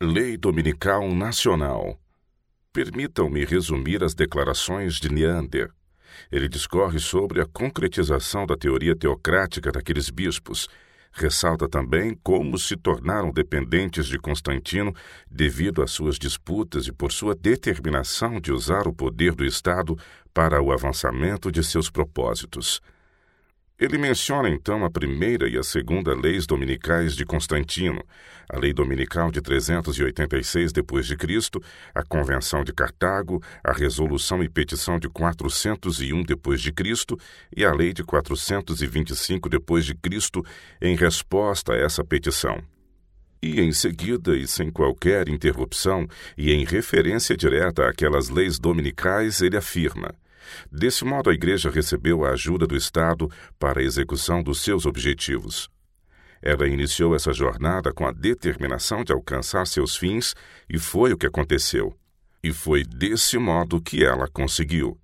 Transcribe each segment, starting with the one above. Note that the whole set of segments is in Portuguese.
Lei Dominical Nacional. Permitam-me resumir as declarações de Neander. Ele discorre sobre a concretização da teoria teocrática daqueles bispos. Ressalta também como se tornaram dependentes de Constantino devido às suas disputas e por sua determinação de usar o poder do Estado para o avançamento de seus propósitos. Ele menciona então a primeira e a segunda leis dominicais de Constantino, a lei dominical de 386 d.C., a Convenção de Cartago, a resolução e petição de 401 d.C. e a lei de 425 d.C. em resposta a essa petição. E em seguida, e sem qualquer interrupção, e em referência direta àquelas leis dominicais, ele afirma: Desse modo, a Igreja recebeu a ajuda do Estado para a execução dos seus objetivos. Ela iniciou essa jornada com a determinação de alcançar seus fins, e foi o que aconteceu. E foi desse modo que ela conseguiu.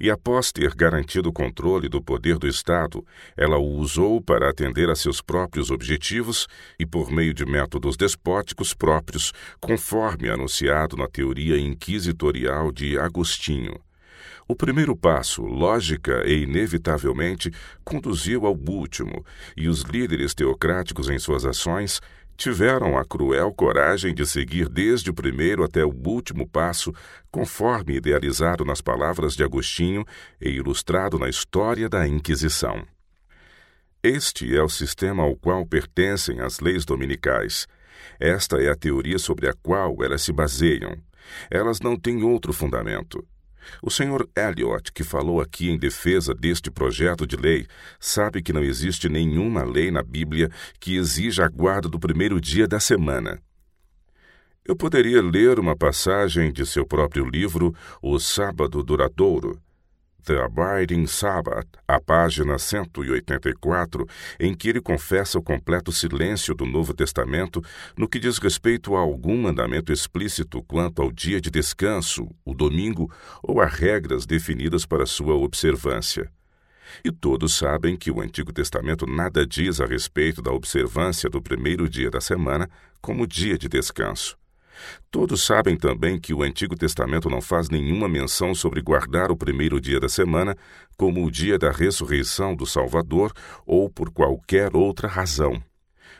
E após ter garantido o controle do poder do Estado, ela o usou para atender a seus próprios objetivos e por meio de métodos despóticos próprios, conforme anunciado na teoria inquisitorial de Agostinho. O primeiro passo, lógica e inevitavelmente, conduziu ao último, e os líderes teocráticos em suas ações tiveram a cruel coragem de seguir desde o primeiro até o último passo, conforme idealizado nas palavras de Agostinho e ilustrado na história da Inquisição. Este é o sistema ao qual pertencem as leis dominicais. Esta é a teoria sobre a qual elas se baseiam. Elas não têm outro fundamento. O senhor Elliot, que falou aqui em defesa deste projeto de lei, sabe que não existe nenhuma lei na Bíblia que exija a guarda do primeiro dia da semana. Eu poderia ler uma passagem de seu próprio livro, O Sábado Duradouro, The Abiding Sabbath, a página 184, em que ele confessa o completo silêncio do Novo Testamento no que diz respeito a algum mandamento explícito quanto ao dia de descanso, o domingo, ou a regras definidas para sua observância. E todos sabem que o Antigo Testamento nada diz a respeito da observância do primeiro dia da semana como dia de descanso. Todos sabem também que o Antigo Testamento não faz nenhuma menção sobre guardar o primeiro dia da semana como o dia da ressurreição do Salvador ou por qualquer outra razão.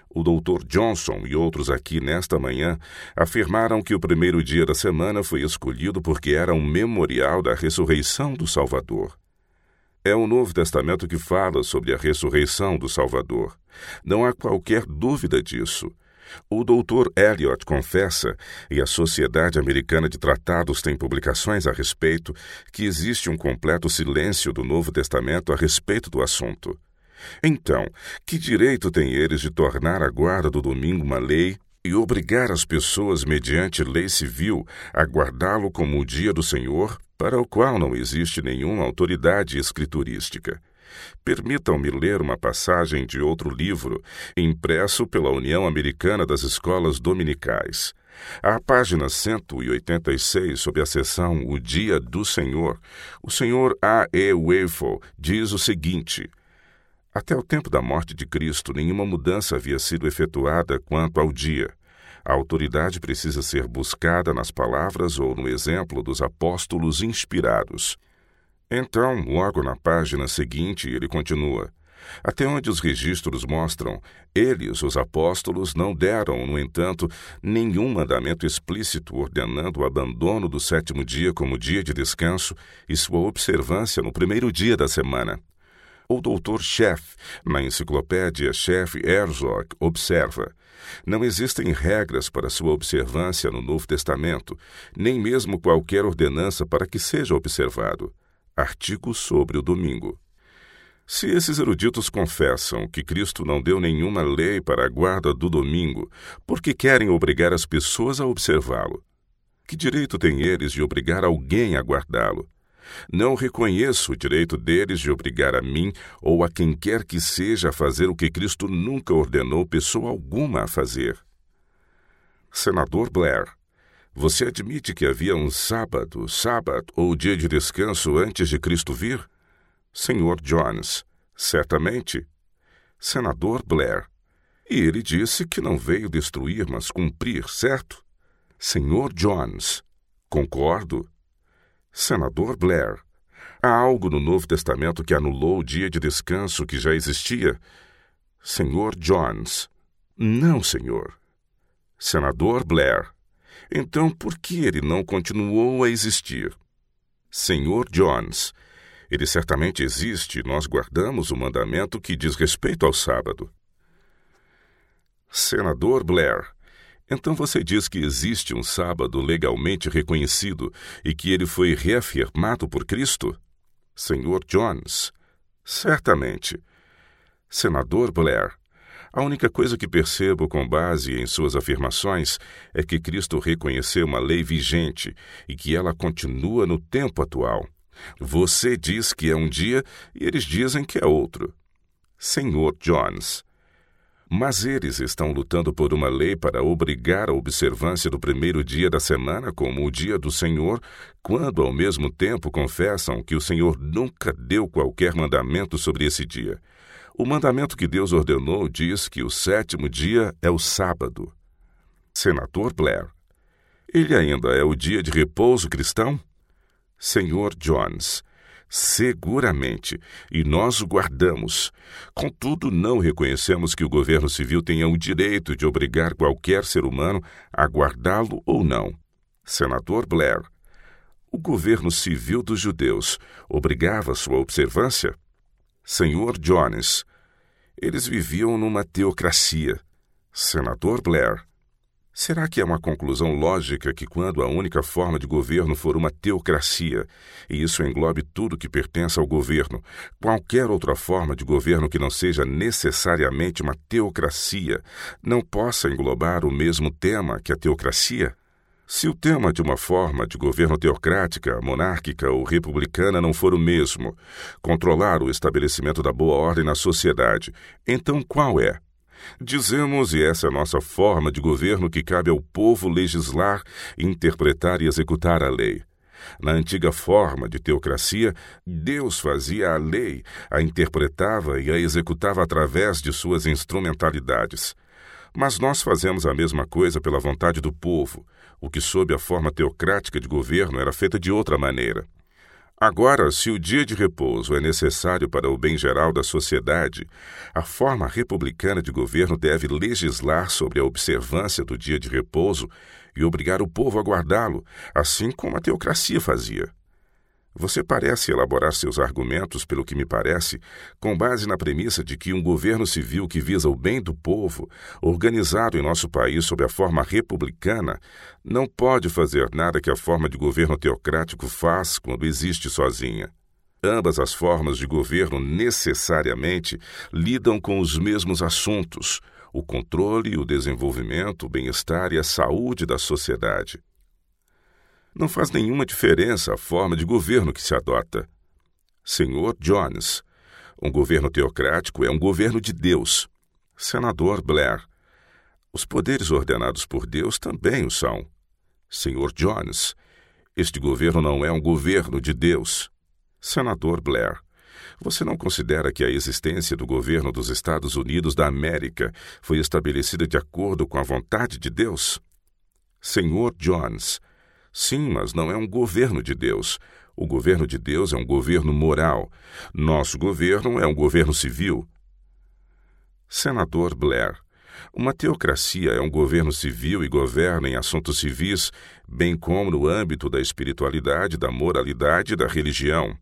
O Dr. Johnson e outros aqui nesta manhã afirmaram que o primeiro dia da semana foi escolhido porque era um memorial da ressurreição do Salvador. É o Novo Testamento que fala sobre a ressurreição do Salvador. Não há qualquer dúvida disso. O Dr. Elliot confessa, e a Sociedade Americana de Tratados tem publicações a respeito, que existe um completo silêncio do Novo Testamento a respeito do assunto. Então, que direito têm eles de tornar a guarda do domingo uma lei e obrigar as pessoas, mediante lei civil, a guardá-lo como o dia do Senhor, para o qual não existe nenhuma autoridade escriturística? Permitam-me ler uma passagem de outro livro, impresso pela União Americana das Escolas Dominicais. À página 186, sob a seção O Dia do Senhor, o senhor A. E. Wefel diz o seguinte: Até o tempo da morte de Cristo, nenhuma mudança havia sido efetuada quanto ao dia. A autoridade precisa ser buscada nas palavras ou no exemplo dos apóstolos inspirados. Então, logo na página seguinte, ele continua: Até onde os registros mostram, eles, os apóstolos, não deram, no entanto, nenhum mandamento explícito ordenando o abandono do sétimo dia como dia de descanso e sua observância no primeiro dia da semana. O doutor Sheff, na enciclopédia Sheff Herzog, observa: não existem regras para sua observância no Novo Testamento, nem mesmo qualquer ordenança para que seja observado. Artigo sobre o domingo. Se esses eruditos confessam que Cristo não deu nenhuma lei para a guarda do domingo, por que querem obrigar as pessoas a observá-lo? Que direito têm eles de obrigar alguém a guardá-lo? Não reconheço o direito deles de obrigar a mim ou a quem quer que seja a fazer o que Cristo nunca ordenou pessoa alguma a fazer. Senador Blair, você admite que havia um sábado, sábado ou dia de descanso antes de Cristo vir? Senhor Jones, certamente. Senador Blair. E ele disse que não veio destruir, mas cumprir, certo? Senhor Jones. Concordo. Senador Blair. Há algo no Novo Testamento que anulou o dia de descanso que já existia? Senhor Jones. Não, senhor. Senador Blair. Então por que ele não continuou a existir? Senhor Jones. Ele certamente existe nós guardamos o mandamento que diz respeito ao sábado. Senador Blair. Então você diz que existe um sábado legalmente reconhecido e que ele foi reafirmado por Cristo? Senhor Jones. Certamente. Senador Blair. A única coisa que percebo com base em suas afirmações é que Cristo reconheceu uma lei vigente e que ela continua no tempo atual. Você diz que é um dia e eles dizem que é outro. Senhor Jones. Mas eles estão lutando por uma lei para obrigar a observância do primeiro dia da semana como o dia do Senhor, quando ao mesmo tempo confessam que o Senhor nunca deu qualquer mandamento sobre esse dia. O mandamento que Deus ordenou diz que o sétimo dia é o sábado. Senador Blair. Ele ainda é o dia de repouso cristão? Senhor Jones. Seguramente, e nós o guardamos. Contudo, não reconhecemos que o governo civil tenha o direito de obrigar qualquer ser humano a guardá-lo ou não. Senador Blair. O governo civil dos judeus obrigava sua observância? Senhor Jones. Eles viviam numa teocracia. Senador Blair. Será que é uma conclusão lógica que, quando a única forma de governo for uma teocracia, e isso englobe tudo que pertence ao governo, qualquer outra forma de governo que não seja necessariamente uma teocracia não possa englobar o mesmo tema que a teocracia? Se o tema de uma forma de governo teocrática, monárquica ou republicana não for o mesmo, controlar o estabelecimento da boa ordem na sociedade, então qual é? Dizemos, e essa é a nossa forma de governo, que cabe ao povo legislar, interpretar e executar a lei. Na antiga forma de teocracia, Deus fazia a lei, a interpretava e a executava através de suas instrumentalidades. Mas nós fazemos a mesma coisa pela vontade do povo, o que, sob a forma teocrática de governo, era feita de outra maneira. Agora, se o dia de repouso é necessário para o bem geral da sociedade, a forma republicana de governo deve legislar sobre a observância do dia de repouso e obrigar o povo a guardá-lo, assim como a teocracia fazia. Você parece elaborar seus argumentos, pelo que me parece, com base na premissa de que um governo civil que visa o bem do povo, organizado em nosso país sob a forma republicana, não pode fazer nada que a forma de governo teocrático faz quando existe sozinha. Ambas as formas de governo necessariamente lidam com os mesmos assuntos: o controle, o desenvolvimento, o bem-estar e a saúde da sociedade. Não faz nenhuma diferença a forma de governo que se adota. Senhor Jones, um governo teocrático é um governo de Deus. Senador Blair, os poderes ordenados por Deus também o são. Senhor Jones, este governo não é um governo de Deus. Senador Blair, você não considera que a existência do governo dos Estados Unidos da América foi estabelecida de acordo com a vontade de Deus? Senhor Jones, Sim, mas não é um governo de Deus. O governo de Deus é um governo moral. Nosso governo é um governo civil. Senador Blair. Uma teocracia é um governo civil e governa em assuntos civis, bem como no âmbito da espiritualidade, da moralidade e da religião.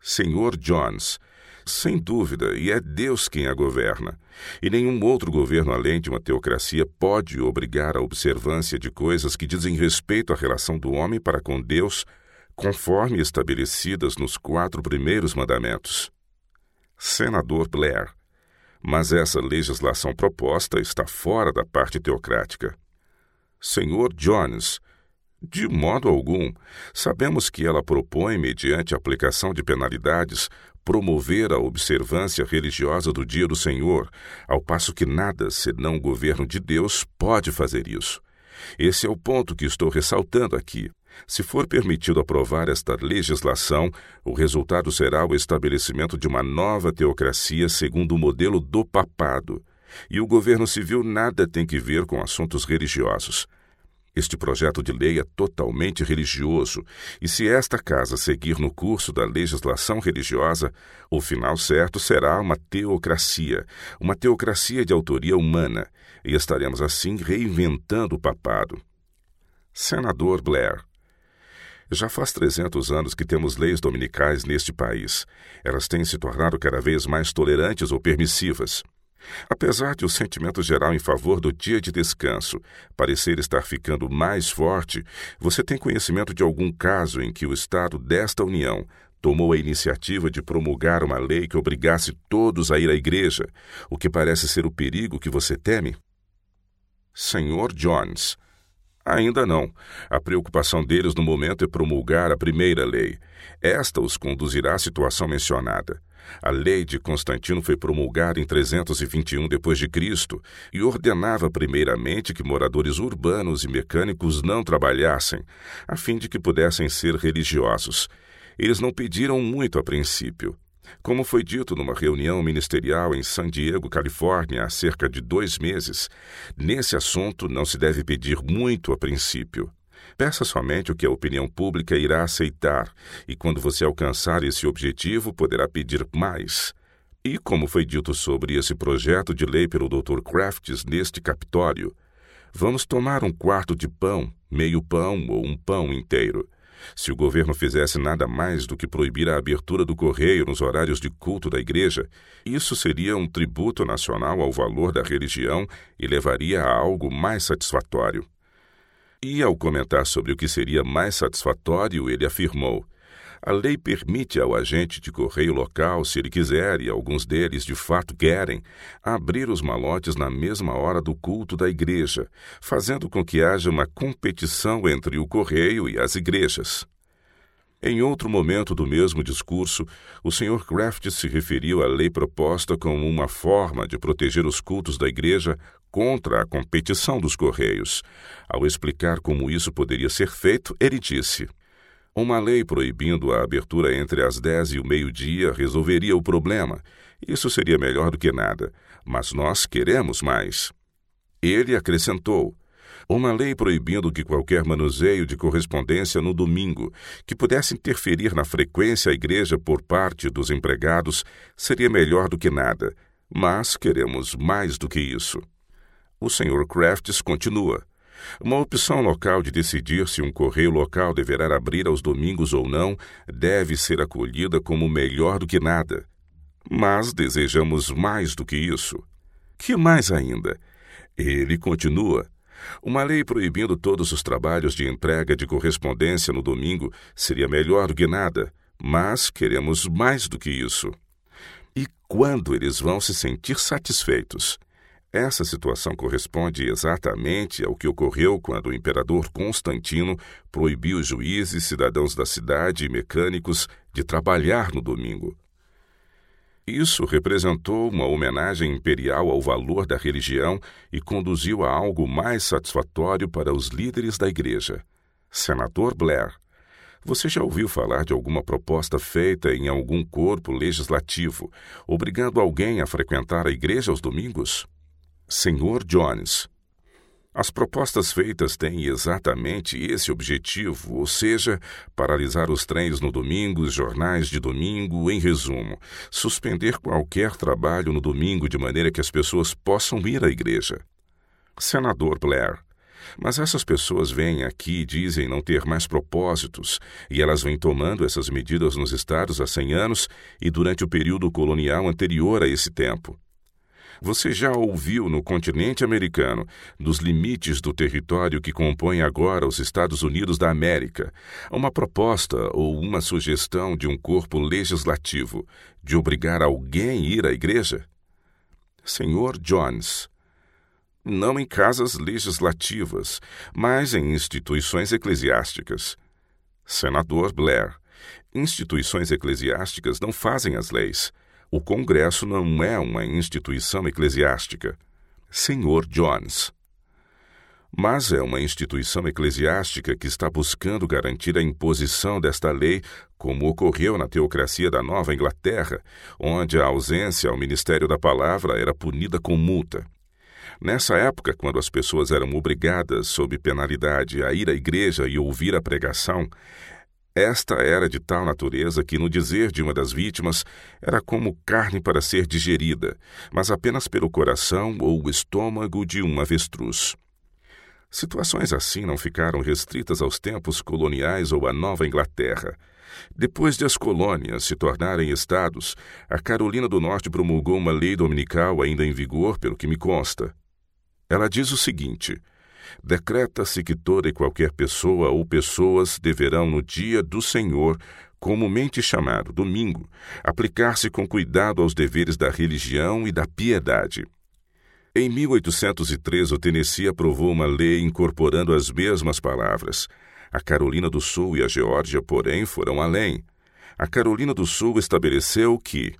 Senhor Jones. Sem dúvida, e é Deus quem a governa. E nenhum outro governo além de uma teocracia pode obrigar a observância de coisas que dizem respeito à relação do homem para com Deus, conforme estabelecidas nos quatro primeiros mandamentos. Senador Blair. Mas essa legislação proposta está fora da parte teocrática. Senhor Jones, de modo algum. Sabemos que ela propõe, mediante a aplicação de penalidades, promover a observância religiosa do dia do Senhor, ao passo que nada, senão o governo de Deus, pode fazer isso. Esse é o ponto que estou ressaltando aqui. Se for permitido aprovar esta legislação, o resultado será o estabelecimento de uma nova teocracia segundo o modelo do papado. E o governo civil nada tem que ver com assuntos religiosos. Este projeto de lei é totalmente religioso, e se esta casa seguir no curso da legislação religiosa, o final certo será uma teocracia, uma teocracia de autoria humana, e estaremos assim reinventando o papado. Senador Blair. Já faz 300 anos que temos leis dominicais neste país. Elas têm se tornado cada vez mais tolerantes ou permissivas. Apesar de o sentimento geral em favor do dia de descanso parecer estar ficando mais forte, você tem conhecimento de algum caso em que o Estado desta União tomou a iniciativa de promulgar uma lei que obrigasse todos a ir à igreja, o que parece ser o perigo que você teme? Senhor Jones. Ainda não. A preocupação deles no momento é promulgar a primeira lei. Esta os conduzirá à situação mencionada. A lei de Constantino foi promulgada em 321 d.C. e ordenava primeiramente que moradores urbanos e mecânicos não trabalhassem, a fim de que pudessem ser religiosos. Eles não pediram muito a princípio. Como foi dito numa reunião ministerial em San Diego, Califórnia, há cerca de dois meses, nesse assunto não se deve pedir muito a princípio. Peça somente o que a opinião pública irá aceitar, e quando você alcançar esse objetivo, poderá pedir mais. E como foi dito sobre esse projeto de lei pelo Dr. Crafts neste captório, vamos tomar um quarto de pão, meio pão ou um pão inteiro. Se o governo fizesse nada mais do que proibir a abertura do correio nos horários de culto da igreja, isso seria um tributo nacional ao valor da religião e levaria a algo mais satisfatório. E ao comentar sobre o que seria mais satisfatório, ele afirmou: a lei permite ao agente de correio local, se ele quiser, e alguns deles de fato querem, abrir os malotes na mesma hora do culto da igreja, fazendo com que haja uma competição entre o correio e as igrejas. Em outro momento do mesmo discurso, o Sr. Kraft se referiu à lei proposta como uma forma de proteger os cultos da igreja contra a competição dos correios. Ao explicar como isso poderia ser feito, ele disse: Uma lei proibindo a abertura entre as dez e o meio-dia resolveria o problema. Isso seria melhor do que nada, mas nós queremos mais. Ele acrescentou: uma lei proibindo que qualquer manuseio de correspondência no domingo que pudesse interferir na frequência à igreja por parte dos empregados seria melhor do que nada, mas queremos mais do que isso. O Sr. Crafts continua. Uma opção local de decidir se um correio local deverá abrir aos domingos ou não deve ser acolhida como melhor do que nada. Mas desejamos mais do que isso. Que mais ainda? Ele continua. Uma lei proibindo todos os trabalhos de entrega de correspondência no domingo seria melhor do que nada, mas queremos mais do que isso. E quando eles vão se sentir satisfeitos? Essa situação corresponde exatamente ao que ocorreu quando o imperador Constantino proibiu juízes, cidadãos da cidade e mecânicos de trabalhar no domingo. Isso representou uma homenagem imperial ao valor da religião e conduziu a algo mais satisfatório para os líderes da igreja. Senador Blair, você já ouviu falar de alguma proposta feita em algum corpo legislativo, obrigando alguém a frequentar a igreja aos domingos? Senhor Jones, as propostas feitas têm exatamente esse objetivo, ou seja, paralisar os trens no domingo, os jornais de domingo, em resumo, suspender qualquer trabalho no domingo de maneira que as pessoas possam ir à igreja. Senador Blair, mas essas pessoas vêm aqui e dizem não ter mais propósitos, e elas vêm tomando essas medidas nos estados há 100 anos e durante o período colonial anterior a esse tempo. Você já ouviu no continente americano dos limites do território que compõe agora os Estados Unidos da América uma proposta ou uma sugestão de um corpo legislativo de obrigar alguém a ir à igreja? Senhor Jones, não em casas legislativas, mas em instituições eclesiásticas. Senador Blair, instituições eclesiásticas não fazem as leis. O Congresso não é uma instituição eclesiástica. Senhor Jones. Mas é uma instituição eclesiástica que está buscando garantir a imposição desta lei, como ocorreu na teocracia da Nova Inglaterra, onde a ausência ao ministério da palavra era punida com multa. Nessa época, quando as pessoas eram obrigadas, sob penalidade, a ir à igreja e ouvir a pregação, esta era de tal natureza que, no dizer de uma das vítimas, era como carne para ser digerida, mas apenas pelo coração ou o estômago de um avestruz. Situações assim não ficaram restritas aos tempos coloniais ou à Nova Inglaterra. Depois de as colônias se tornarem estados, a Carolina do Norte promulgou uma lei dominical ainda em vigor, pelo que me consta. Ela diz o seguinte: decreta-se que toda e qualquer pessoa ou pessoas deverão, no dia do Senhor, comumente chamado domingo, aplicar-se com cuidado aos deveres da religião e da piedade. Em 1803, o Tennessee aprovou uma lei incorporando as mesmas palavras. A Carolina do Sul e a Geórgia, porém, foram além. A Carolina do Sul estabeleceu que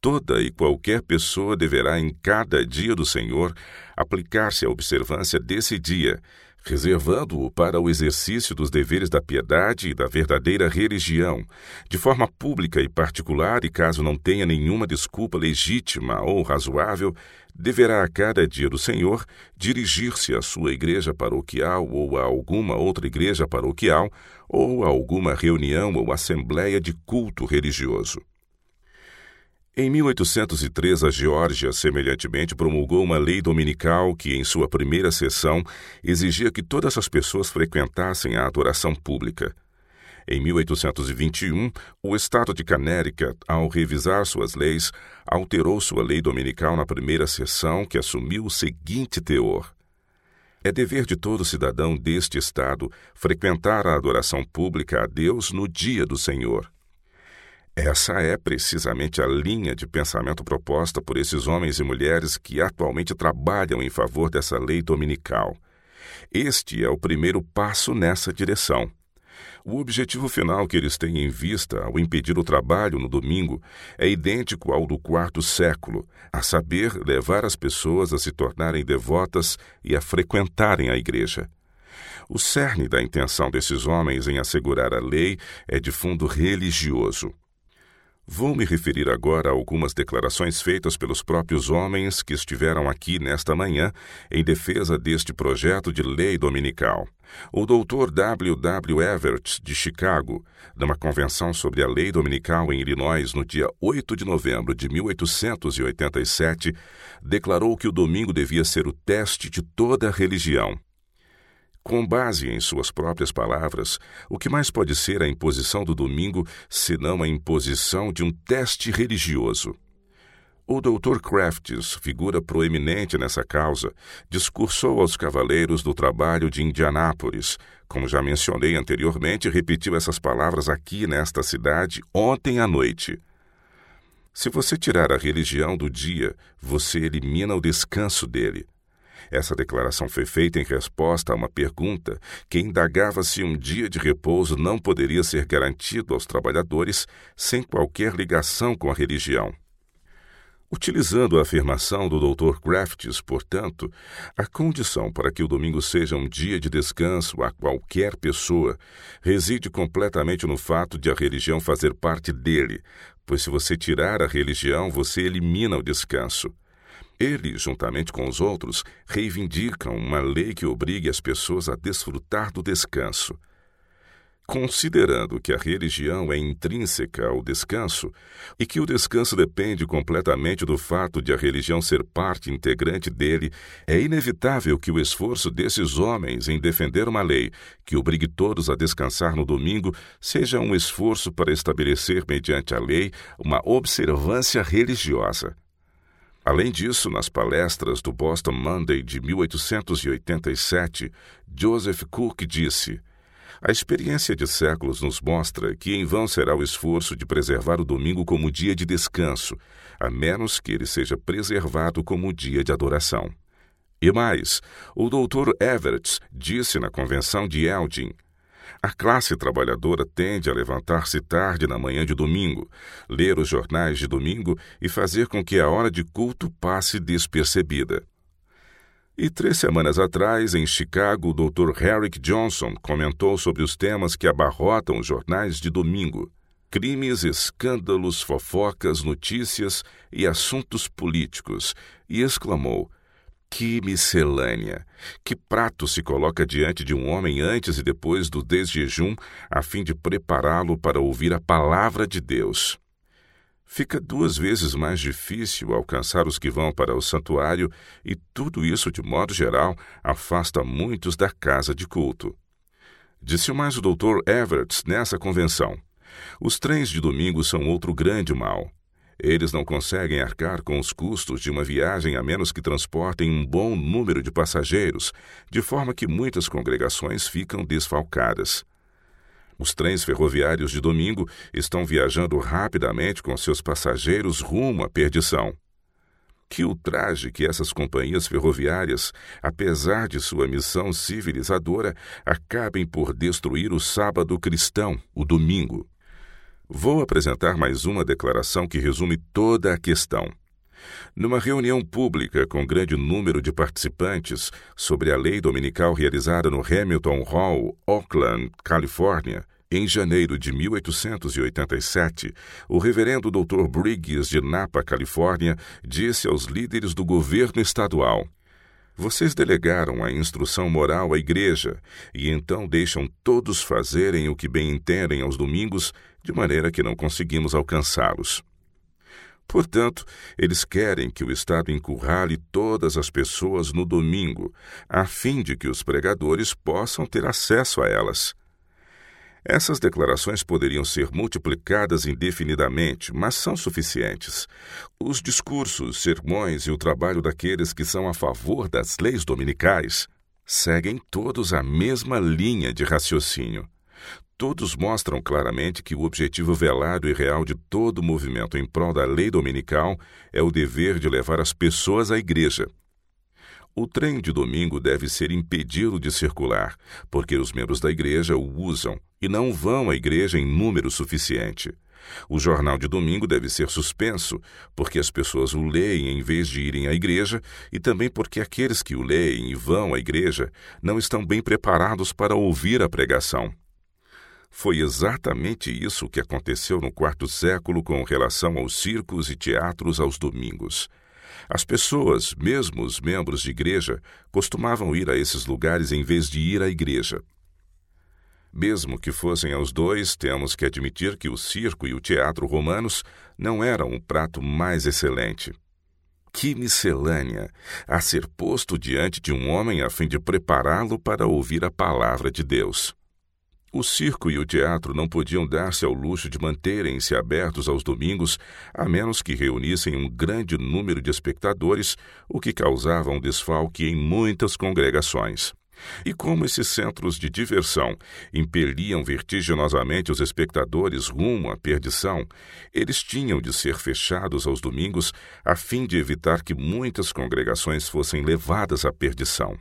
toda e qualquer pessoa deverá, em cada dia do Senhor, aplicar-se à observância desse dia, reservando-o para o exercício dos deveres da piedade e da verdadeira religião, de forma pública e particular, e caso não tenha nenhuma desculpa legítima ou razoável, deverá a cada dia do Senhor dirigir-se à sua igreja paroquial ou a alguma outra igreja paroquial ou a alguma reunião ou assembleia de culto religioso. Em 1803, a Geórgia, semelhantemente, promulgou uma lei dominical que, em sua primeira sessão, exigia que todas as pessoas frequentassem a adoração pública. Em 1821, o Estado de Connecticut, ao revisar suas leis, alterou sua lei dominical na primeira sessão, que assumiu o seguinte teor: É dever de todo cidadão deste Estado frequentar a adoração pública a Deus no dia do Senhor. Essa é precisamente a linha de pensamento proposta por esses homens e mulheres que atualmente trabalham em favor dessa lei dominical. Este é o primeiro passo nessa direção. O objetivo final que eles têm em vista ao impedir o trabalho no domingo é idêntico ao do quarto século, a saber, levar as pessoas a se tornarem devotas e a frequentarem a igreja. O cerne da intenção desses homens em assegurar a lei é de fundo religioso. Vou me referir agora a algumas declarações feitas pelos próprios homens que estiveram aqui nesta manhã em defesa deste projeto de lei dominical. O Dr. W. W. Everett, de Chicago, numa convenção sobre a lei dominical em Illinois no dia 8 de novembro de 1887, declarou que o domingo devia ser o teste de toda religião. Com base em suas próprias palavras, o que mais pode ser a imposição do domingo senão a imposição de um teste religioso? O Dr. Crafts, figura proeminente nessa causa, discursou aos cavaleiros do trabalho de Indianápolis. Como já mencionei anteriormente, repetiu essas palavras aqui nesta cidade ontem à noite. Se você tirar a religião do dia, você elimina o descanso dele. Essa declaração foi feita em resposta a uma pergunta que indagava se um dia de repouso não poderia ser garantido aos trabalhadores sem qualquer ligação com a religião. Utilizando a afirmação do Dr. Crafts, portanto, a condição para que o domingo seja um dia de descanso a qualquer pessoa reside completamente no fato de a religião fazer parte dele, pois se você tirar a religião, você elimina o descanso. Ele, juntamente com os outros, reivindicam uma lei que obrigue as pessoas a desfrutar do descanso. Considerando que a religião é intrínseca ao descanso e que o descanso depende completamente do fato de a religião ser parte integrante dele, é inevitável que o esforço desses homens em defender uma lei que obrigue todos a descansar no domingo seja um esforço para estabelecer, mediante a lei, uma observância religiosa. Além disso, nas palestras do Boston Monday de 1887, Joseph Cook disse: A experiência de séculos nos mostra que em vão será o esforço de preservar o domingo como dia de descanso, a menos que ele seja preservado como dia de adoração. E mais, o Dr. Everett disse na convenção de Elgin a classe trabalhadora tende a levantar-se tarde na manhã de domingo, ler os jornais de domingo e fazer com que a hora de culto passe despercebida. E três semanas atrás, em Chicago, o Dr. Herrick Johnson comentou sobre os temas que abarrotam os jornais de domingo: crimes, escândalos, fofocas, notícias e assuntos políticos, e exclamou: Que miscelânea! Que prato se coloca diante de um homem antes e depois do desjejum, a fim de prepará-lo para ouvir a palavra de Deus? Fica duas vezes mais difícil alcançar os que vão para o santuário, e tudo isso, de modo geral, afasta muitos da casa de culto. Disse mais o Dr. Everett nessa convenção. Os trens de domingo são outro grande mal. Eles não conseguem arcar com os custos de uma viagem a menos que transportem um bom número de passageiros, de forma que muitas congregações ficam desfalcadas. Os trens ferroviários de domingo estão viajando rapidamente com seus passageiros rumo à perdição. Que ultraje que essas companhias ferroviárias, apesar de sua missão civilizadora, acabem por destruir o sábado cristão, o domingo. Vou apresentar mais uma declaração que resume toda a questão. Numa reunião pública com grande número de participantes sobre a lei dominical realizada no Hamilton Hall, Oakland, Califórnia, em janeiro de 1887, o reverendo Dr. Briggs de Napa, Califórnia, disse aos líderes do governo estadual: vocês delegaram a instrução moral à igreja e então deixam todos fazerem o que bem entendem aos domingos, de maneira que não conseguimos alcançá-los. Portanto, eles querem que o Estado encurrale todas as pessoas no domingo, a fim de que os pregadores possam ter acesso a elas. Essas declarações poderiam ser multiplicadas indefinidamente, mas são suficientes. Os discursos, sermões e o trabalho daqueles que são a favor das leis dominicais seguem todos a mesma linha de raciocínio. Todos mostram claramente que o objetivo velado e real de todo movimento em prol da lei dominical é o dever de levar as pessoas à igreja, o trem de domingo deve ser impedido de circular, porque os membros da igreja o usam e não vão à igreja em número suficiente. O jornal de domingo deve ser suspenso, porque as pessoas o leem em vez de irem à igreja, e também porque aqueles que o leem e vão à igreja não estão bem preparados para ouvir a pregação. Foi exatamente isso que aconteceu no quarto século com relação aos circos e teatros aos domingos. As pessoas, mesmo os membros de igreja, costumavam ir a esses lugares em vez de ir à igreja. Mesmo que fossem aos dois, temos que admitir que o circo e o teatro romanos não eram um prato mais excelente. Que miscelânea a ser posto diante de um homem a fim de prepará-lo para ouvir a palavra de Deus. O circo e o teatro não podiam dar-se ao luxo de manterem-se abertos aos domingos, a menos que reunissem um grande número de espectadores, o que causava um desfalque em muitas congregações. E como esses centros de diversão impeliam vertiginosamente os espectadores rumo à perdição, eles tinham de ser fechados aos domingos a fim de evitar que muitas congregações fossem levadas à perdição.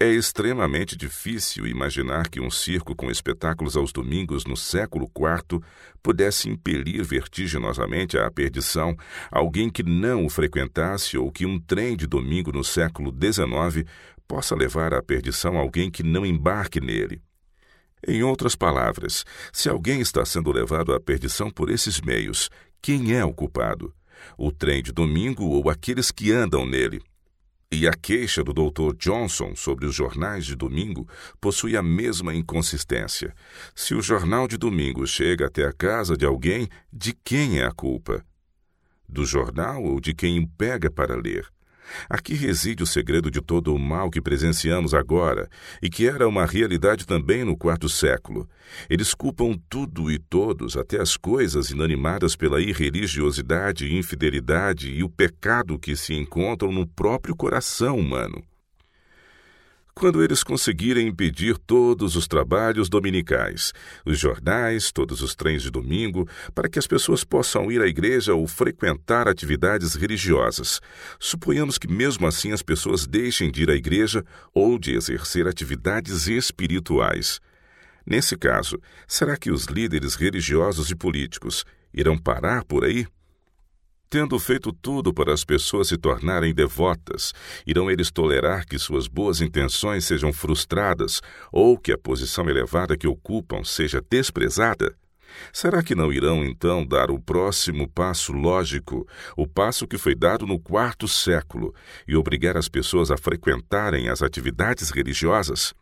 É extremamente difícil imaginar que um circo com espetáculos aos domingos no século IV pudesse impelir vertiginosamente à perdição alguém que não o frequentasse ou que um trem de domingo no século XIX possa levar à perdição alguém que não embarque nele. Em outras palavras, se alguém está sendo levado à perdição por esses meios, quem é o culpado? O trem de domingo ou aqueles que andam nele? E a queixa do Dr. Johnson sobre os jornais de domingo possui a mesma inconsistência. Se o jornal de domingo chega até a casa de alguém, de quem é a culpa? Do jornal ou de quem o pega para ler? Aqui reside o segredo de todo o mal que presenciamos agora e que era uma realidade também no quarto século. Eles culpam tudo e todos, até as coisas inanimadas pela irreligiosidade, infidelidade e o pecado que se encontram no próprio coração humano quando eles conseguirem impedir todos os trabalhos dominicais, os jornais, todos os trens de domingo, para que as pessoas possam ir à igreja ou frequentar atividades religiosas. Suponhamos que mesmo assim as pessoas deixem de ir à igreja ou de exercer atividades espirituais. Nesse caso, será que os líderes religiosos e políticos irão parar por aí? Tendo feito tudo para as pessoas se tornarem devotas, irão eles tolerar que suas boas intenções sejam frustradas ou que a posição elevada que ocupam seja desprezada? Será que não irão então dar o próximo passo lógico, o passo que foi dado no quarto século, e obrigar as pessoas a frequentarem as atividades religiosas?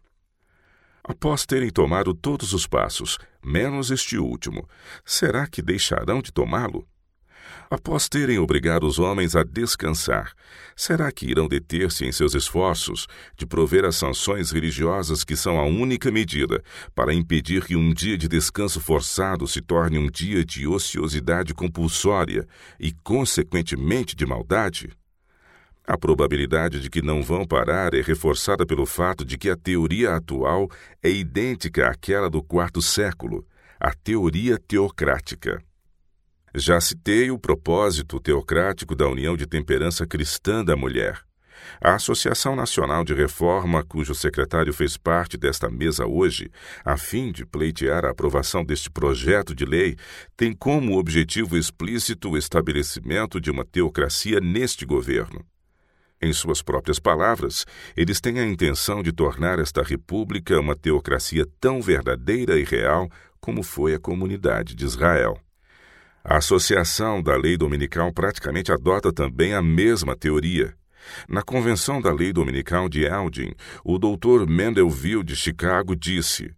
Após terem tomado todos os passos, menos este último, será que deixarão de tomá-lo? Após terem obrigado os homens a descansar, será que irão deter-se em seus esforços de prover as sanções religiosas que são a única medida para impedir que um dia de descanso forçado se torne um dia de ociosidade compulsória e, consequentemente, de maldade? A probabilidade de que não vão parar é reforçada pelo fato de que a teoria atual é idêntica àquela do quarto século, a teoria teocrática. Já citei o propósito teocrático da União de Temperança Cristã da Mulher. A Associação Nacional de Reforma, cujo secretário fez parte desta mesa hoje, a fim de pleitear a aprovação deste projeto de lei, tem como objetivo explícito o estabelecimento de uma teocracia neste governo. Em suas próprias palavras, eles têm a intenção de tornar esta república uma teocracia tão verdadeira e real como foi a comunidade de Israel. A associação da lei dominical praticamente adota também a mesma teoria. Na Convenção da Lei Dominical de Eldin, o Dr. Mendelville de Chicago disse: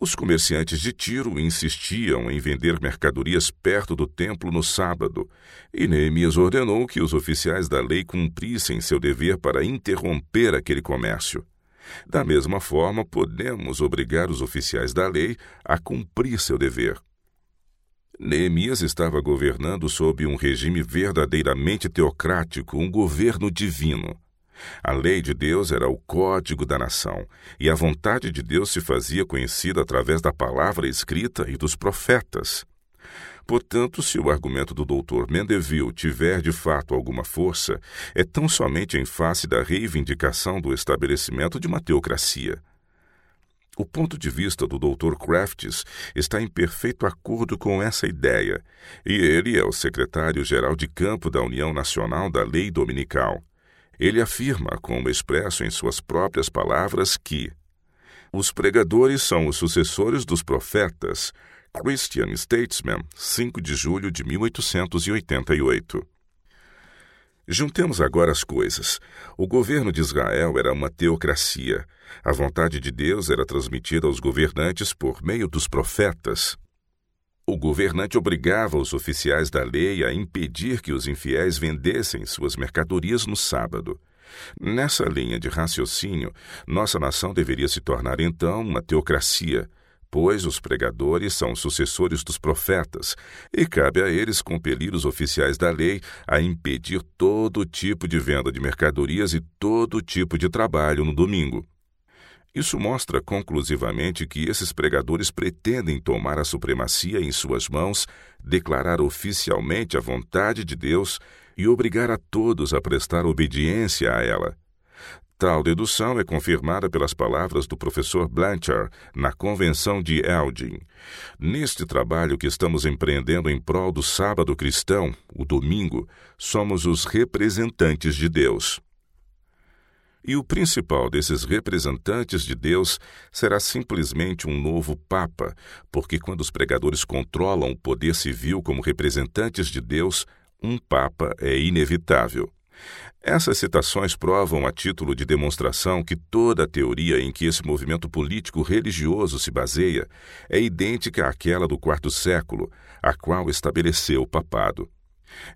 os comerciantes de Tiro insistiam em vender mercadorias perto do templo no sábado, e Neemias ordenou que os oficiais da lei cumprissem seu dever para interromper aquele comércio. Da mesma forma, podemos obrigar os oficiais da lei a cumprir seu dever. Neemias estava governando sob um regime verdadeiramente teocrático, um governo divino. A lei de Deus era o código da nação, e a vontade de Deus se fazia conhecida através da palavra escrita e dos profetas. Portanto, se o argumento do Dr. Mendeville tiver de fato alguma força, é tão somente em face da reivindicação do estabelecimento de uma teocracia. O ponto de vista do Dr. Crafts está em perfeito acordo com essa ideia, e ele é o secretário-geral de campo da União Nacional da Lei Dominical. Ele afirma, como expresso em suas próprias palavras, que os pregadores são os sucessores dos profetas. Christian Statesman, 5 de julho de 1888. Juntemos agora as coisas. O governo de Israel era uma teocracia. A vontade de Deus era transmitida aos governantes por meio dos profetas. O governante obrigava os oficiais da lei a impedir que os infiéis vendessem suas mercadorias no sábado. Nessa linha de raciocínio, nossa nação deveria se tornar então uma teocracia pois os pregadores são sucessores dos profetas, e cabe a eles compelir os oficiais da lei a impedir todo tipo de venda de mercadorias e todo tipo de trabalho no domingo. Isso mostra conclusivamente que esses pregadores pretendem tomar a supremacia em suas mãos, declarar oficialmente a vontade de Deus e obrigar a todos a prestar obediência a ela. Tal dedução é confirmada pelas palavras do professor Blanchard na Convenção de Eldin. Neste trabalho que estamos empreendendo em prol do sábado cristão, o domingo, somos os representantes de Deus. E o principal desses representantes de Deus será simplesmente um novo Papa, porque quando os pregadores controlam o poder civil como representantes de Deus, um Papa é inevitável. Essas citações provam a título de demonstração que toda a teoria em que esse movimento político religioso se baseia é idêntica àquela do quarto século, a qual estabeleceu o papado.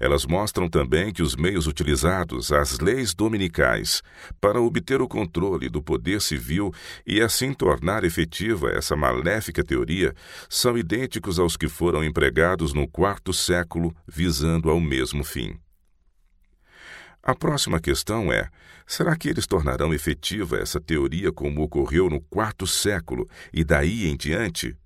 Elas mostram também que os meios utilizados, as leis dominicais, para obter o controle do poder civil e assim tornar efetiva essa maléfica teoria, são idênticos aos que foram empregados no quarto século, visando ao mesmo fim. A próxima questão é: será que eles tornarão efetiva essa teoria como ocorreu no quarto século e daí em diante?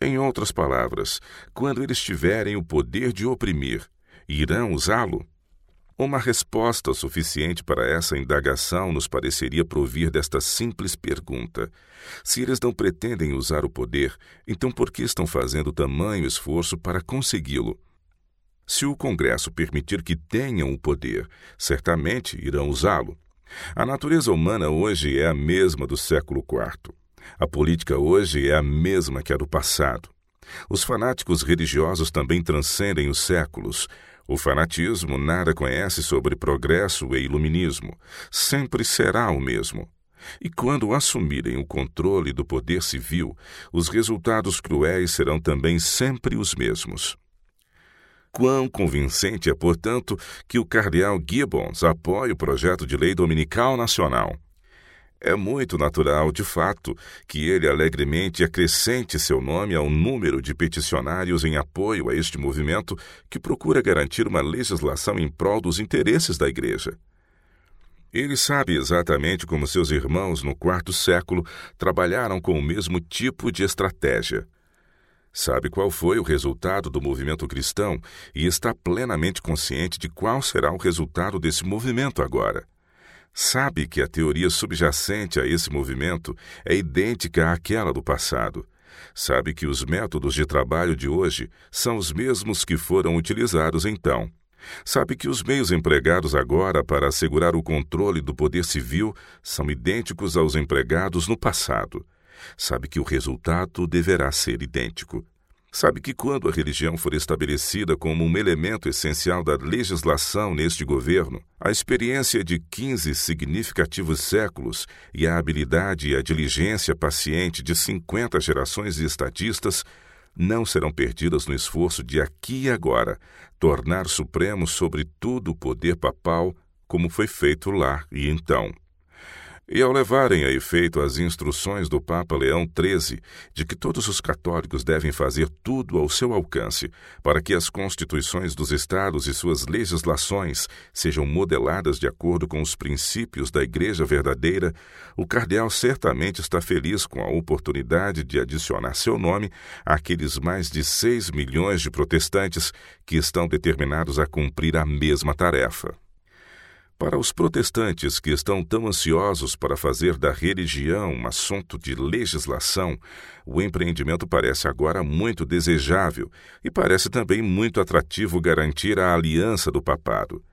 Em outras palavras, quando eles tiverem o poder de oprimir, irão usá-lo? Uma resposta suficiente para essa indagação nos pareceria provir desta simples pergunta. Se eles não pretendem usar o poder, então por que estão fazendo tamanho esforço para consegui-lo? Se o Congresso permitir que tenham o poder, certamente irão usá-lo. A natureza humana hoje é a mesma do século IV. A política hoje é a mesma que a do passado. Os fanáticos religiosos também transcendem os séculos. O fanatismo nada conhece sobre progresso e iluminismo. Sempre será o mesmo. E quando assumirem o controle do poder civil, os resultados cruéis serão também sempre os mesmos. Quão convincente é, portanto, que o cardeal Gibbons apoie o projeto de lei dominical nacional. É muito natural, de fato, que ele alegremente acrescente seu nome ao número de peticionários em apoio a este movimento que procura garantir uma legislação em prol dos interesses da Igreja. Ele sabe exatamente como seus irmãos no quarto século trabalharam com o mesmo tipo de estratégia. Sabe qual foi o resultado do movimento cristão e está plenamente consciente de qual será o resultado desse movimento agora. Sabe que a teoria subjacente a esse movimento é idêntica àquela do passado. Sabe que os métodos de trabalho de hoje são os mesmos que foram utilizados então. Sabe que os meios empregados agora para assegurar o controle do poder civil são idênticos aos empregados no passado. Sabe que o resultado deverá ser idêntico. Sabe que quando a religião for estabelecida como um elemento essencial da legislação neste governo, a experiência de 15 significativos séculos e a habilidade e a diligência paciente de 50 gerações de estatistas não serão perdidas no esforço de aqui e agora tornar supremo sobre tudo o poder papal, como foi feito lá e então. E ao levarem a efeito as instruções do Papa Leão XIII de que todos os católicos devem fazer tudo ao seu alcance para que as constituições dos Estados e suas legislações sejam modeladas de acordo com os princípios da Igreja verdadeira, o cardeal certamente está feliz com a oportunidade de adicionar seu nome àqueles mais de seis milhões de protestantes que estão determinados a cumprir a mesma tarefa. Para os protestantes que estão tão ansiosos para fazer da religião um assunto de legislação, o empreendimento parece agora muito desejável e parece também muito atrativo garantir a aliança do papado.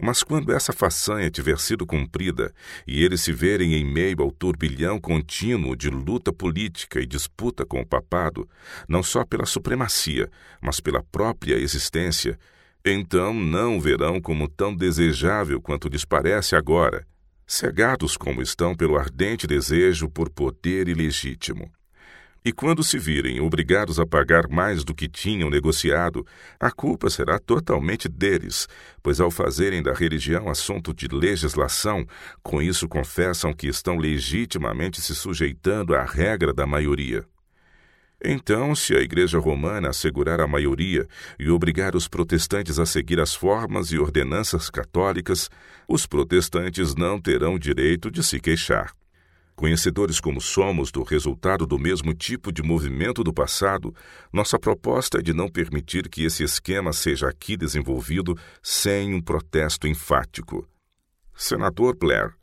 Mas quando essa façanha tiver sido cumprida e eles se verem em meio ao turbilhão contínuo de luta política e disputa com o papado, não só pela supremacia, mas pela própria existência, então não o verão como tão desejável quanto lhes parece agora, cegados como estão pelo ardente desejo por poder ilegítimo. E quando se virem obrigados a pagar mais do que tinham negociado, a culpa será totalmente deles, pois ao fazerem da religião assunto de legislação, com isso confessam que estão legitimamente se sujeitando à regra da maioria. Então, se a Igreja Romana assegurar a maioria e obrigar os protestantes a seguir as formas e ordenanças católicas, os protestantes não terão direito de se queixar. Conhecedores como somos do resultado do mesmo tipo de movimento do passado, nossa proposta é de não permitir que esse esquema seja aqui desenvolvido sem um protesto enfático. Senador Blair,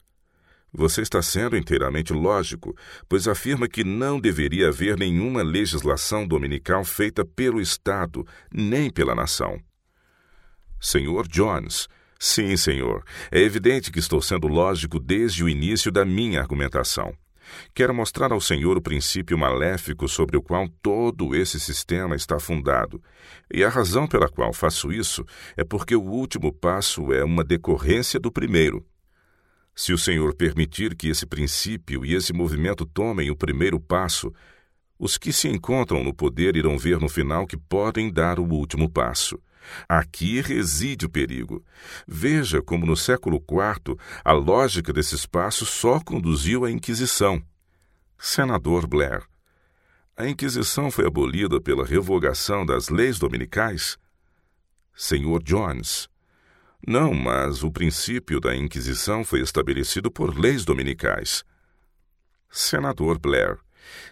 você está sendo inteiramente lógico, pois afirma que não deveria haver nenhuma legislação dominical feita pelo Estado, nem pela nação. Senhor Jones, sim, senhor, é evidente que estou sendo lógico desde o início da minha argumentação. Quero mostrar ao Senhor o princípio maléfico sobre o qual todo esse sistema está fundado. E a razão pela qual faço isso é porque o último passo é uma decorrência do primeiro. Se o Senhor permitir que esse princípio e esse movimento tomem o primeiro passo, os que se encontram no poder irão ver no final que podem dar o último passo. Aqui reside o perigo. Veja como no século IV a lógica desses passos só conduziu à Inquisição. Senador Blair. A Inquisição foi abolida pela revogação das leis dominicais? Senhor Jones. Não, mas o princípio da Inquisição foi estabelecido por leis dominicais. Senador Blair,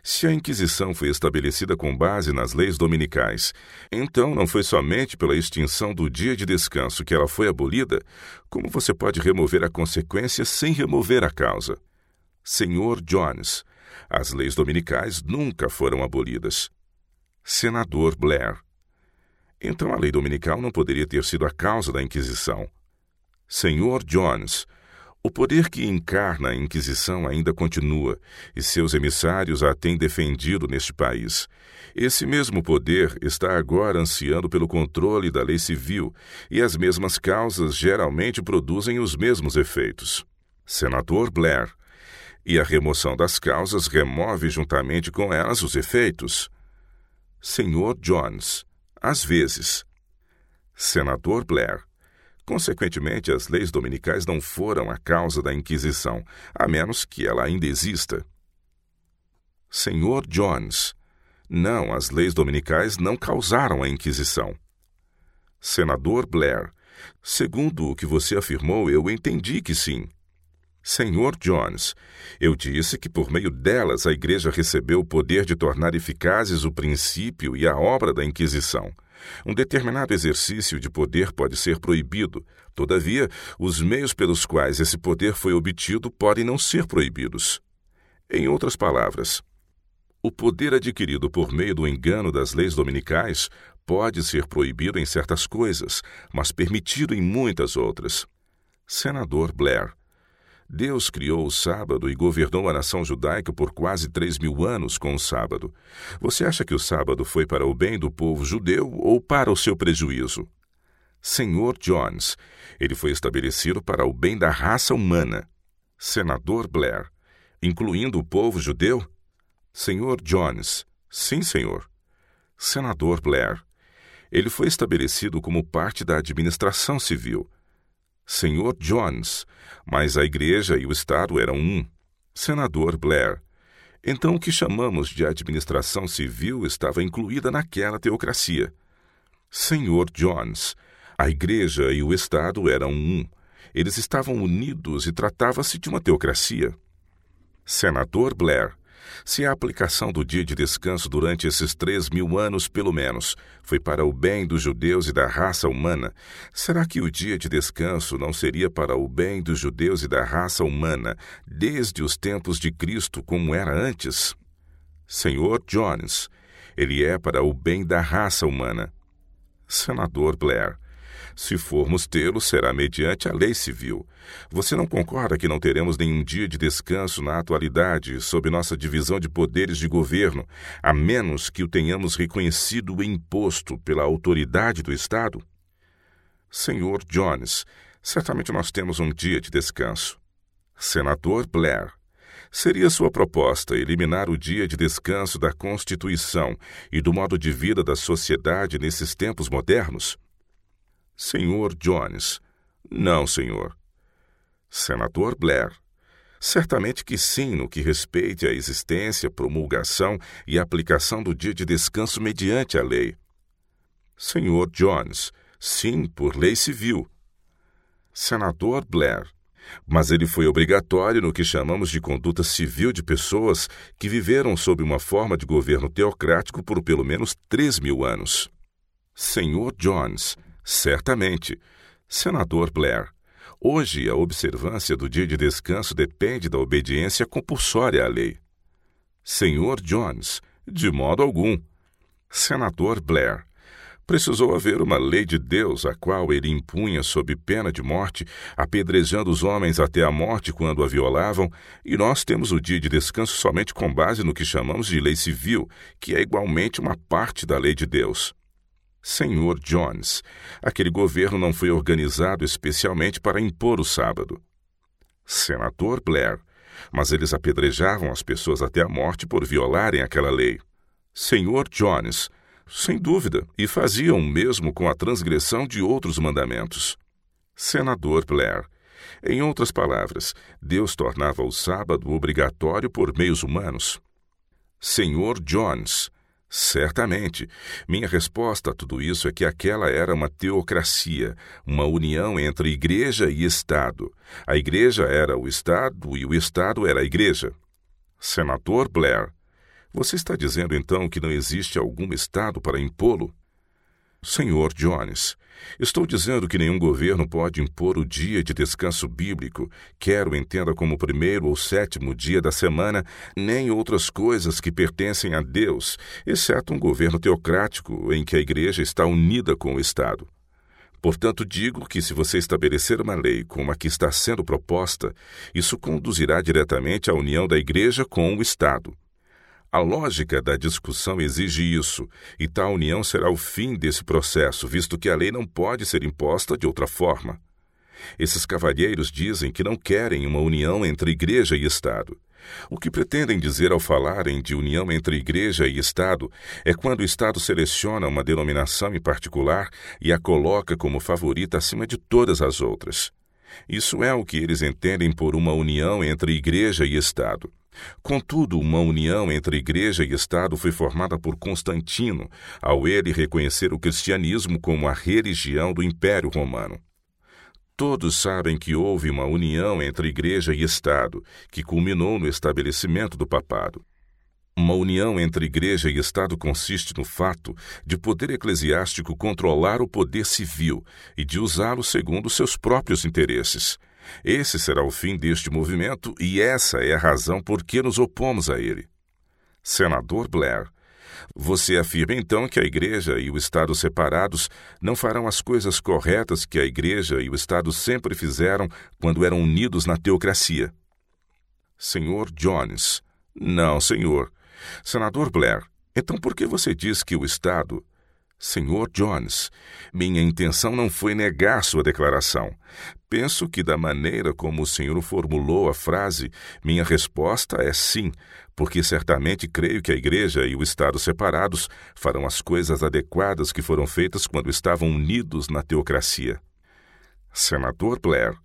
se a Inquisição foi estabelecida com base nas leis dominicais, então não foi somente pela extinção do dia de descanso que ela foi abolida, como você pode remover a consequência sem remover a causa? Senhor Jones, as leis dominicais nunca foram abolidas. Senador Blair, então a lei dominical não poderia ter sido a causa da Inquisição. Senhor Jones, O poder que encarna a Inquisição ainda continua, e seus emissários a têm defendido neste país. Esse mesmo poder está agora ansiando pelo controle da lei civil, e as mesmas causas geralmente produzem os mesmos efeitos. Senador Blair. E a remoção das causas remove juntamente com elas os efeitos. Senhor Jones. Às vezes. Senador Blair. Consequentemente, as leis dominicais não foram a causa da Inquisição, a menos que ela ainda exista. Senhor Jones, não, as leis dominicais não causaram a Inquisição. Senador Blair, segundo o que você afirmou, eu entendi que sim. Senhor Jones, eu disse que por meio delas a Igreja recebeu o poder de tornar eficazes o princípio e a obra da Inquisição. Um determinado exercício de poder pode ser proibido. Todavia, os meios pelos quais esse poder foi obtido podem não ser proibidos. Em outras palavras, o poder adquirido por meio do engano das leis dominicais pode ser proibido em certas coisas, mas permitido em muitas outras. Senador Blair. Deus criou o sábado e governou a nação judaica por quase três mil anos com o sábado. Você acha que o sábado foi para o bem do povo judeu ou para o seu prejuízo? Senhor Jones, ele foi estabelecido para o bem da raça humana. Senador Blair, incluindo o povo judeu? Senhor Jones, sim, senhor. Senador Blair, ele foi estabelecido como parte da administração civil. Senhor Jones, mas a igreja e o Estado eram um. Senador Blair. Então o que chamamos de administração civil estava incluída naquela teocracia. Senhor Jones, a igreja e o Estado eram um. Eles estavam unidos e tratava-se de uma teocracia. Senador Blair. Se a aplicação do dia de descanso durante esses três mil anos, pelo menos, foi para o bem dos judeus e da raça humana, será que o dia de descanso não seria para o bem dos judeus e da raça humana desde os tempos de Cristo, como era antes? Senhor Jones, ele é para o bem da raça humana. Senador Blair, se formos tê-lo, será mediante a lei civil. Você não concorda que não teremos nenhum dia de descanso na atualidade, sob nossa divisão de poderes de governo, a menos que o tenhamos reconhecido e imposto pela autoridade do Estado? Senhor Jones, certamente nós temos um dia de descanso. Senador Blair, Seria sua proposta eliminar o dia de descanso da Constituição e do modo de vida da sociedade nesses tempos modernos? Senhor Jones. Não, senhor. Senador Blair. Certamente que sim, no que respeite à existência, promulgação e aplicação do dia de descanso mediante a lei. Senhor Jones. Sim, por lei civil. Senador Blair. Mas ele foi obrigatório no que chamamos de conduta civil de pessoas que viveram sob uma forma de governo teocrático por pelo menos três mil anos. Senhor Jones, Certamente. Senador Blair, hoje a observância do dia de descanso depende da obediência compulsória à lei. Senhor Jones, de modo algum. Senador Blair, precisou haver uma lei de Deus a qual ele impunha sob pena de morte, apedrejando os homens até a morte quando a violavam, e nós temos o dia de descanso somente com base no que chamamos de lei civil, que é igualmente uma parte da lei de Deus. Senhor Jones, aquele governo não foi organizado especialmente para impor o sábado. Senador Blair, mas eles apedrejavam as pessoas até a morte por violarem aquela lei. Senhor Jones, sem dúvida, e faziam o mesmo com a transgressão de outros mandamentos. Senador Blair, em outras palavras, Deus tornava o sábado obrigatório por meios humanos. Senhor Jones, Certamente. Minha resposta a tudo isso é que aquela era uma teocracia, uma união entre igreja e Estado. A igreja era o Estado e o Estado era a igreja. Senador Blair, você está dizendo então que não existe algum Estado para impô-lo? Senhor Jones, estou dizendo que nenhum governo pode impor o dia de descanso bíblico, quer o entenda como primeiro ou sétimo dia da semana, nem outras coisas que pertencem a Deus, exceto um governo teocrático em que a Igreja está unida com o Estado. Portanto, digo que se você estabelecer uma lei como a que está sendo proposta, isso conduzirá diretamente à união da Igreja com o Estado. A lógica da discussão exige isso, e tal união será o fim desse processo, visto que a lei não pode ser imposta de outra forma. Esses cavalheiros dizem que não querem uma união entre Igreja e Estado. O que pretendem dizer ao falarem de união entre Igreja e Estado é quando o Estado seleciona uma denominação em particular e a coloca como favorita acima de todas as outras. Isso é o que eles entendem por uma união entre Igreja e Estado. Contudo, uma união entre Igreja e Estado foi formada por Constantino, ao ele reconhecer o cristianismo como a religião do Império Romano. Todos sabem que houve uma união entre Igreja e Estado, que culminou no estabelecimento do papado. Uma união entre Igreja e Estado consiste no fato de poder eclesiástico controlar o poder civil e de usá-lo segundo seus próprios interesses. Esse será o fim deste movimento e essa é a razão por que nos opomos a ele. Senador Blair, você afirma então que a Igreja e o Estado separados não farão as coisas corretas que a Igreja e o Estado sempre fizeram quando eram unidos na teocracia. Senhor Jones. Não, senhor. Senador Blair, então por que você diz que o Estado Senhor Jones, minha intenção não foi negar sua declaração. Penso que, da maneira como o senhor formulou a frase, minha resposta é sim, porque certamente creio que a Igreja e o Estado separados farão as coisas adequadas que foram feitas quando estavam unidos na teocracia. Senador Blair,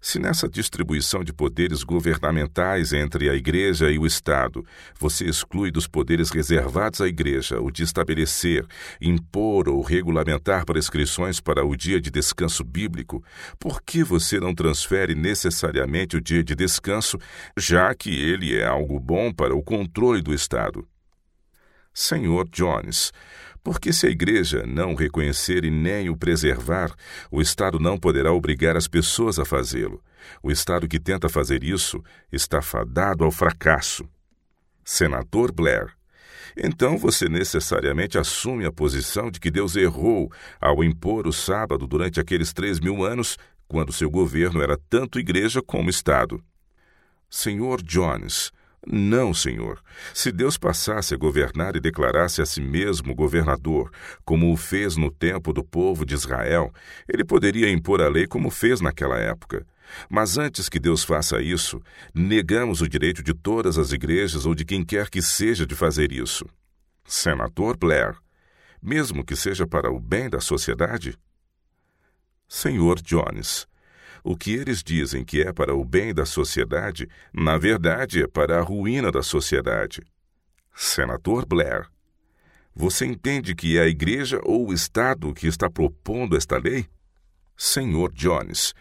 se nessa distribuição de poderes governamentais entre a Igreja e o Estado você exclui dos poderes reservados à Igreja o de estabelecer, impor ou regulamentar prescrições para o dia de descanso bíblico, por que você não transfere necessariamente o dia de descanso, já que ele é algo bom para o controle do Estado? Senhor Jones, porque se a Igreja não o reconhecer e nem o preservar, o Estado não poderá obrigar as pessoas a fazê-lo. O Estado que tenta fazer isso está fadado ao fracasso. Senador Blair. Então você necessariamente assume a posição de que Deus errou ao impor o sábado durante aqueles três mil anos, quando seu governo era tanto igreja como Estado. Senhor Jones, não, Senhor. Se Deus passasse a governar e declarasse a si mesmo governador, como o fez no tempo do povo de Israel, ele poderia impor a lei como fez naquela época. Mas antes que Deus faça isso, negamos o direito de todas as igrejas ou de quem quer que seja de fazer isso. Senador Blair, mesmo que seja para o bem da sociedade? Senhor Jones, o que eles dizem que é para o bem da sociedade, na verdade é para a ruína da sociedade. Senador Blair, você entende que é a Igreja ou o Estado que está propondo esta lei? Senhor Jones,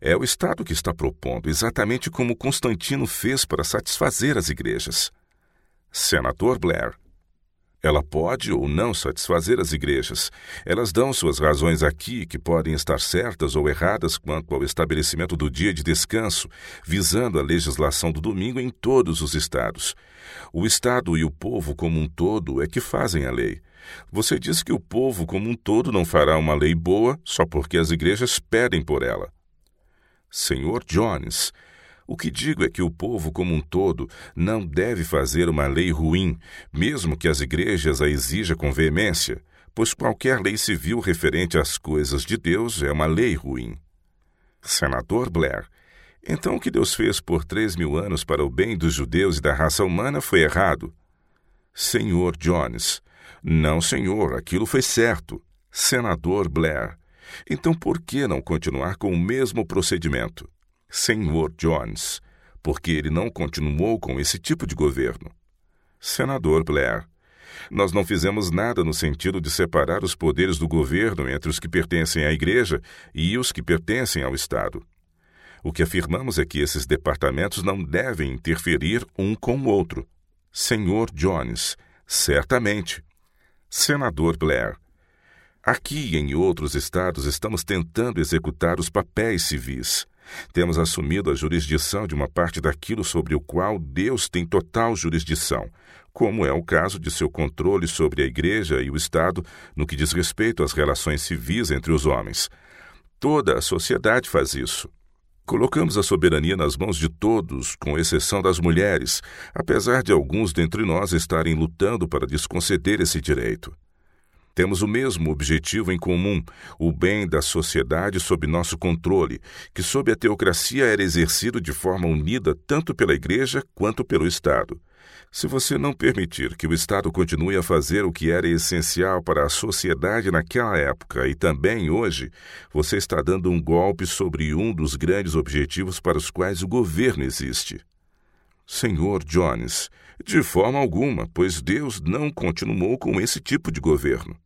é o Estado que está propondo, exatamente como Constantino fez para satisfazer as igrejas. Senador Blair, ela pode ou não satisfazer as igrejas. Elas dão suas razões aqui, que podem estar certas ou erradas quanto ao estabelecimento do dia de descanso, visando a legislação do domingo em todos os estados. O Estado e o povo como um todo é que fazem a lei. Você diz que o povo como um todo não fará uma lei boa só porque as igrejas pedem por ela. Senhor Jones, o que digo é que o povo como um todo não deve fazer uma lei ruim, mesmo que as igrejas a exija com veemência, pois qualquer lei civil referente às coisas de Deus é uma lei ruim. Senador Blair, então o que Deus fez por três mil anos para o bem dos judeus e da raça humana foi errado. Senhor Jones, não, senhor, aquilo foi certo. Senador Blair, então por que não continuar com o mesmo procedimento? Senhor Jones, porque ele não continuou com esse tipo de governo. Senador Blair, nós não fizemos nada no sentido de separar os poderes do governo entre os que pertencem à Igreja e os que pertencem ao Estado. O que afirmamos é que esses departamentos não devem interferir um com o outro. Senhor Jones, certamente. Senador Blair, aqui e em outros estados estamos tentando executar os papéis civis. Temos assumido a jurisdição de uma parte daquilo sobre o qual Deus tem total jurisdição, como é o caso de seu controle sobre a Igreja e o Estado no que diz respeito às relações civis entre os homens. Toda a sociedade faz isso. Colocamos a soberania nas mãos de todos, com exceção das mulheres, apesar de alguns dentre nós estarem lutando para desconceder esse direito. Temos o mesmo objetivo em comum, o bem da sociedade sob nosso controle, que sob a teocracia era exercido de forma unida tanto pela Igreja quanto pelo Estado. Se você não permitir que o Estado continue a fazer o que era essencial para a sociedade naquela época e também hoje, você está dando um golpe sobre um dos grandes objetivos para os quais o governo existe. Senhor Jones, de forma alguma, pois Deus não continuou com esse tipo de governo.